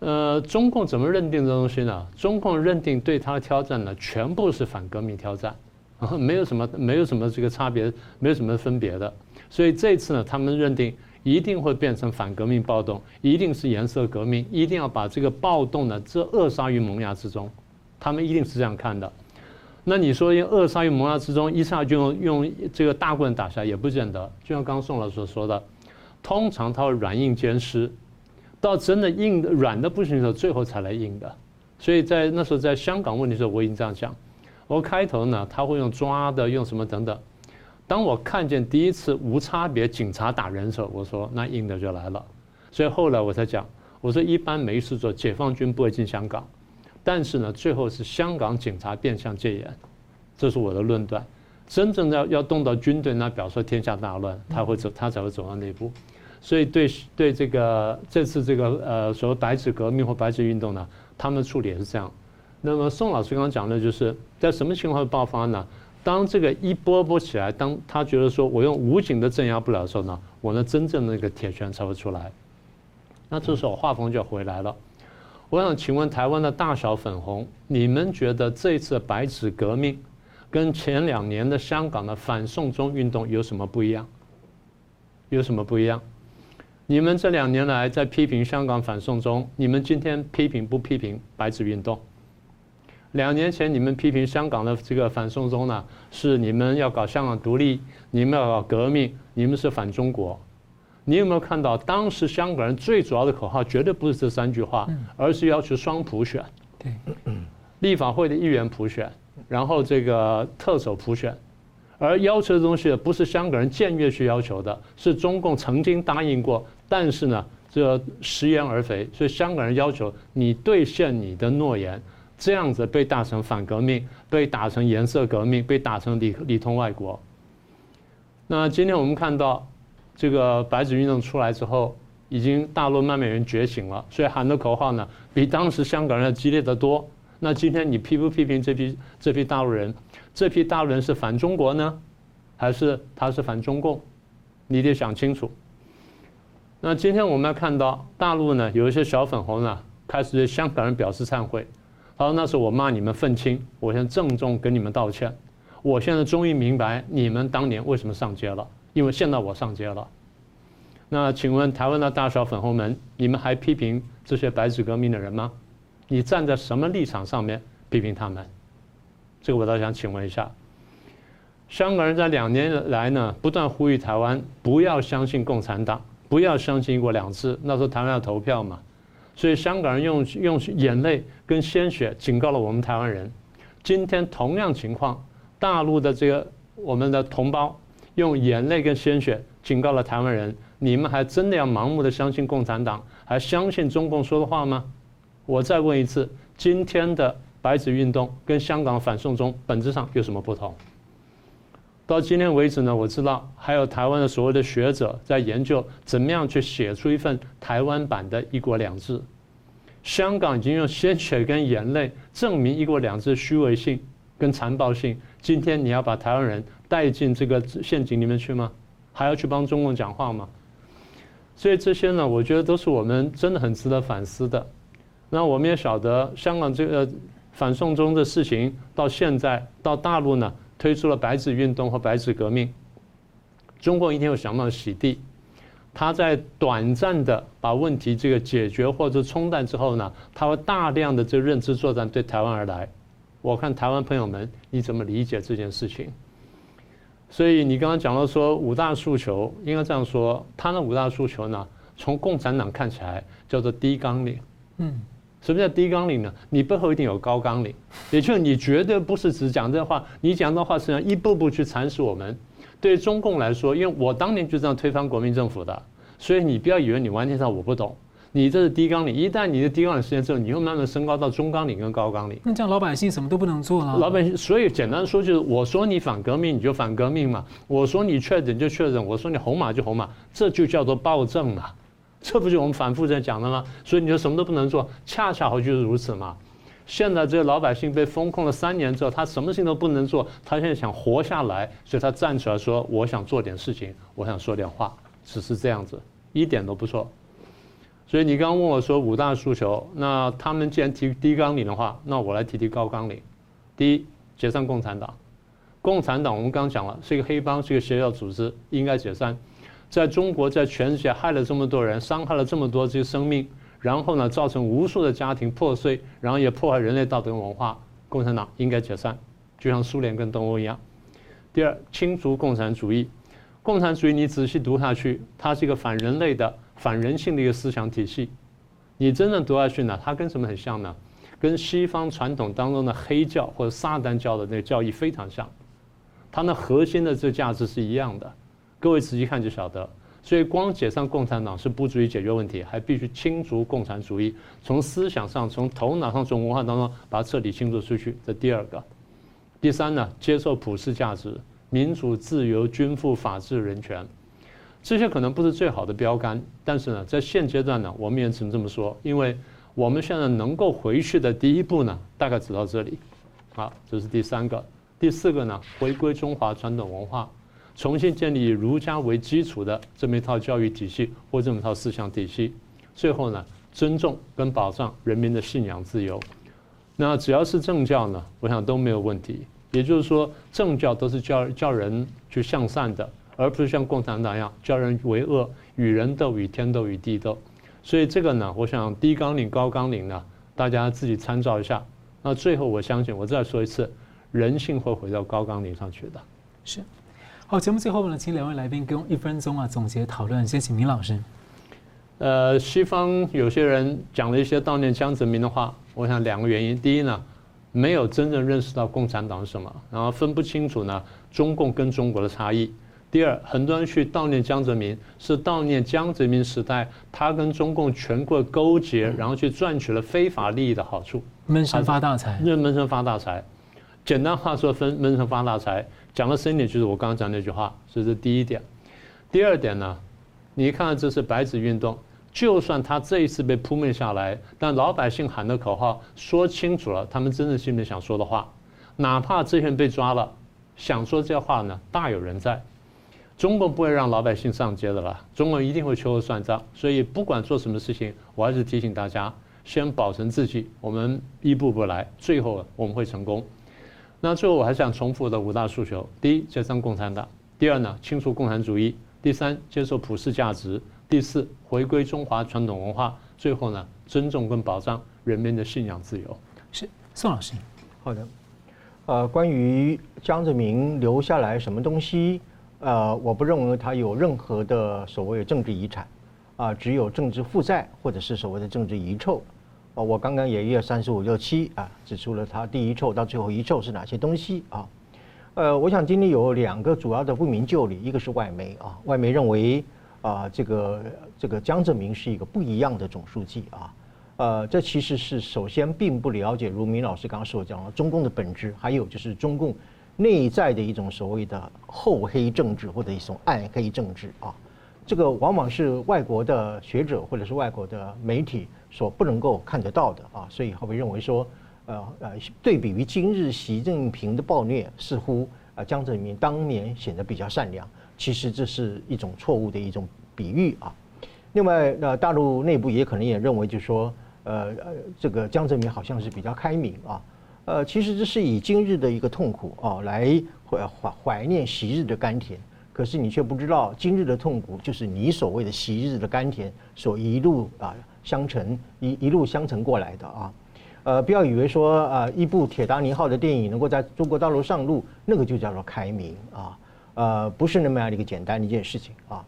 呃，中共怎么认定这东西呢？中共认定对他的挑战呢，全部是反革命挑战，没有什么没有什么这个差别，没有什么分别的。所以这次呢，他们认定。一定会变成反革命暴动，一定是颜色革命，一定要把这个暴动呢，这扼杀于萌芽之中，他们一定是这样看的。那你说用扼杀于萌芽之中，一下就用用这个大棍打下，也不见得。就像刚刚宋老师所说的，通常他会软硬兼施，到真的硬的软的不行的时候，最后才来硬的。所以在那时候在香港问题时候，我已经这样讲。我开头呢，他会用抓的，用什么等等。当我看见第一次无差别警察打人的时候，我说那硬的就来了。所以后来我才讲，我说一般没事做，解放军不会进香港，但是呢，最后是香港警察变相戒严，这是我的论断。真正要要动到军队，那表示天下大乱，他会走，他才会走到那一步。所以对对这个这次这个呃所谓白纸革命或白纸运动呢，他们的处理也是这样。那么宋老师刚刚讲的就是在什么情况会爆发呢？当这个一波波起来，当他觉得说我用武警的镇压不了的时候呢，我呢真正的那个铁拳才会出来。那这时候画风就回来了。我想请问台湾的大小粉红，你们觉得这次白纸革命跟前两年的香港的反送中运动有什么不一样？有什么不一样？你们这两年来在批评香港反送中，你们今天批评不批评白纸运动？两年前你们批评香港的这个反送中呢，是你们要搞香港独立，你们要搞革命，你们是反中国。你有没有看到当时香港人最主要的口号绝对不是这三句话，而是要求双普选，对，立法会的议员普选，然后这个特首普选，而要求的东西不是香港人僭越去要求的，是中共曾经答应过，但是呢，这食言而肥，所以香港人要求你兑现你的诺言，这样子被打成反革命，被打成颜色革命，被打成里里通外国。那今天我们看到。这个白纸运动出来之后，已经大陆慢慢人觉醒了，所以喊的口号呢，比当时香港人要激烈得多。那今天你批不批评这批这批大陆人？这批大陆人是反中国呢，还是他是反中共？你得想清楚。那今天我们要看到大陆呢，有一些小粉红呢，开始对香港人表示忏悔。他说：“那是我骂你们愤青，我现在郑重跟你们道歉。我现在终于明白你们当年为什么上街了。”因为现在我上街了，那请问台湾的大小粉红们，你们还批评这些白纸革命的人吗？你站在什么立场上面批评他们？这个我倒想请问一下。香港人在两年来呢，不断呼吁台湾不要相信共产党，不要相信一国两制。那时候台湾要投票嘛，所以香港人用用眼泪跟鲜血警告了我们台湾人。今天同样情况，大陆的这个我们的同胞。用眼泪跟鲜血警告了台湾人：你们还真的要盲目的相信共产党，还相信中共说的话吗？我再问一次，今天的白纸运动跟香港反送中本质上有什么不同？到今天为止呢，我知道还有台湾的所谓的学者在研究怎么样去写出一份台湾版的一国两制。香港已经用鲜血跟眼泪证明一国两制虚伪性跟残暴性，今天你要把台湾人带进这个陷阱里面去吗？还要去帮中共讲话吗？所以这些呢，我觉得都是我们真的很值得反思的。那我们也晓得，香港这个反送中的事情到现在到大陆呢，推出了白纸运动和白纸革命，中共一定有想办法洗地。他在短暂的把问题这个解决或者冲淡之后呢，他会大量的这个认知作战对台湾而来。我看台湾朋友们，你怎么理解这件事情？所以你刚刚讲到说五大诉求，应该这样说，他那五大诉求呢，从共产党看起来叫做低纲领。嗯，什么叫低纲领呢？你背后一定有高纲领，也就是你绝对不是只讲这话，你讲的话实际上一步步去蚕食我们。对中共来说，因为我当年就这样推翻国民政府的，所以你不要以为你完全上我不懂。你这是低纲领，一旦你的低纲领实现之后，你又慢慢升高到中纲领跟高纲领。那这样老百姓什么都不能做了。老百姓，所以简单说就是，我说你反革命，你就反革命嘛；我说你确诊就确诊；我说你红码就红码，这就叫做暴政嘛。这不就我们反复在讲的吗？所以你就什么都不能做，恰恰好就是如此嘛。现在这个老百姓被封控了三年之后，他什么事情都不能做，他现在想活下来，所以他站出来说：“我想做点事情，我想说点话。”只是这样子，一点都不错。所以你刚刚问我说五大诉求，那他们既然提低纲领的话，那我来提提高纲领。第一，解散共产党。共产党我们刚讲了，是一个黑帮，是一个邪教组织，应该解散。在中国，在全世界害了这么多人，伤害了这么多这些生命，然后呢，造成无数的家庭破碎，然后也破坏人类道德文化。共产党应该解散，就像苏联跟东欧一样。第二，清除共产主义。共产主义你仔细读下去，它是一个反人类的。反人性的一个思想体系，你真正读下去呢，它跟什么很像呢？跟西方传统当中的黑教或者撒旦教的那个教义非常像，它那核心的这价值是一样的。各位仔细看就晓得。所以光解散共产党是不足以解决问题，还必须清除共产主义，从思想上、从头脑上、从文化当中把它彻底清除出去。这第二个。第三呢，接受普世价值，民主、自由、均富、法治、人权。这些可能不是最好的标杆，但是呢，在现阶段呢，我们也只能这么说，因为我们现在能够回去的第一步呢，大概只到这里。好，这是第三个，第四个呢，回归中华传统文化，重新建立以儒家为基础的这么一套教育体系或这么一套思想体系。最后呢，尊重跟保障人民的信仰自由。那只要是政教呢，我想都没有问题。也就是说，政教都是教教人去向善的。而不是像共产党一样教人为恶，与人斗，与天斗，与地斗。所以这个呢，我想低纲领高纲领呢，大家自己参照一下。那最后我相信，我再说一次，人性会回到高纲领上去的。是。好，节目最后呢，请两位来宾给我一分钟啊总结讨论。先请明老师。呃，西方有些人讲了一些悼念江泽民的话，我想两个原因：第一呢，没有真正认识到共产党是什么，然后分不清楚呢中共跟中国的差异；第二，很多人去悼念江泽民，是悼念江泽民时代他跟中共全国勾结，然后去赚取了非法利益的好处，闷声发大财，认闷声发大财。简单话说，分闷声发大财。讲的深一点，就是我刚刚讲那句话，这是第一点。第二点呢，你看这是白纸运动，就算他这一次被扑灭下来，但老百姓喊的口号说清楚了，他们真正心里想说的话，哪怕这些人被抓了，想说这些话呢，大有人在。中国不会让老百姓上街的了，中国一定会秋后算账。所以不管做什么事情，我还是提醒大家，先保存自己，我们一步步来，最后我们会成功。那最后我还想重复的五大诉求：第一，解散共产党；第二呢，清除共产主义；第三，接受普世价值；第四，回归中华传统文化；最后呢，尊重跟保障人民的信仰自由。是宋老师，好的。呃，关于江泽民留下来什么东西，呃，我不认为他有任何的所谓政治遗产，啊、呃，只有政治负债或者是所谓的政治遗臭。我刚刚也一二三四五六七啊，指出了他第一臭到最后一臭是哪些东西啊？呃，我想今天有两个主要的不明就里，一个是外媒啊，外媒认为啊，这个这个江泽民是一个不一样的总书记啊，呃，这其实是首先并不了解，如明老师刚刚所讲的中共的本质，还有就是中共内在的一种所谓的厚黑政治或者一种暗黑政治啊，这个往往是外国的学者或者是外国的媒体。所不能够看得到的啊，所以后面认为说，呃呃，对比于今日习近平的暴虐，似乎啊江泽民当年显得比较善良，其实这是一种错误的一种比喻啊。另外，那大陆内部也可能也认为，就是说，呃呃，这个江泽民好像是比较开明啊，呃，其实这是以今日的一个痛苦啊来怀怀怀念昔日的甘甜，可是你却不知道今日的痛苦就是你所谓的昔日的甘甜所一路啊。相承一一路相承过来的啊，呃，不要以为说啊，一部《铁达尼号》的电影能够在中国大陆上路，那个就叫做开明啊，呃，不是那么样的一个简单的一件事情啊，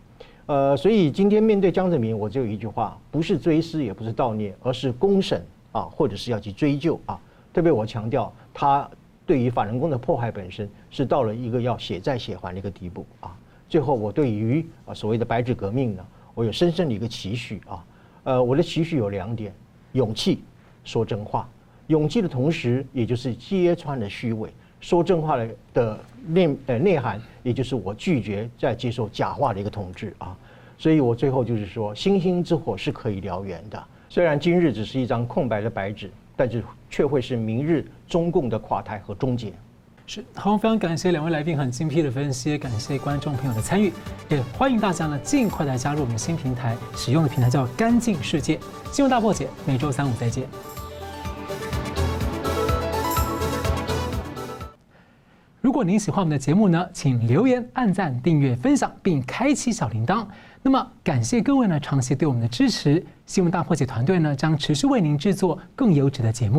呃，所以今天面对江泽民，我只有一句话，不是追思，也不是悼念，而是公审啊，或者是要去追究啊。特别我强调，他对于法轮功的迫害本身是到了一个要血债血还的一个地步啊。最后，我对于啊所谓的白纸革命呢，我有深深的一个期许啊。呃，我的期许有两点：勇气，说真话。勇气的同时，也就是揭穿了虚伪。说真话的的内呃内涵，也就是我拒绝再接受假话的一个统治啊。所以我最后就是说，星星之火是可以燎原的。虽然今日只是一张空白的白纸，但是却会是明日中共的垮台和终结。是好，非常感谢两位来宾很精辟的分析，感谢观众朋友的参与，也欢迎大家呢尽快来加入我们新平台，使用的平台叫“干净世界”。新闻大破解，每周三五再见。如果您喜欢我们的节目呢，请留言、按赞、订阅、分享，并开启小铃铛。那么，感谢各位呢长期对我们的支持。新闻大破解团队呢将持续为您制作更优质的节目。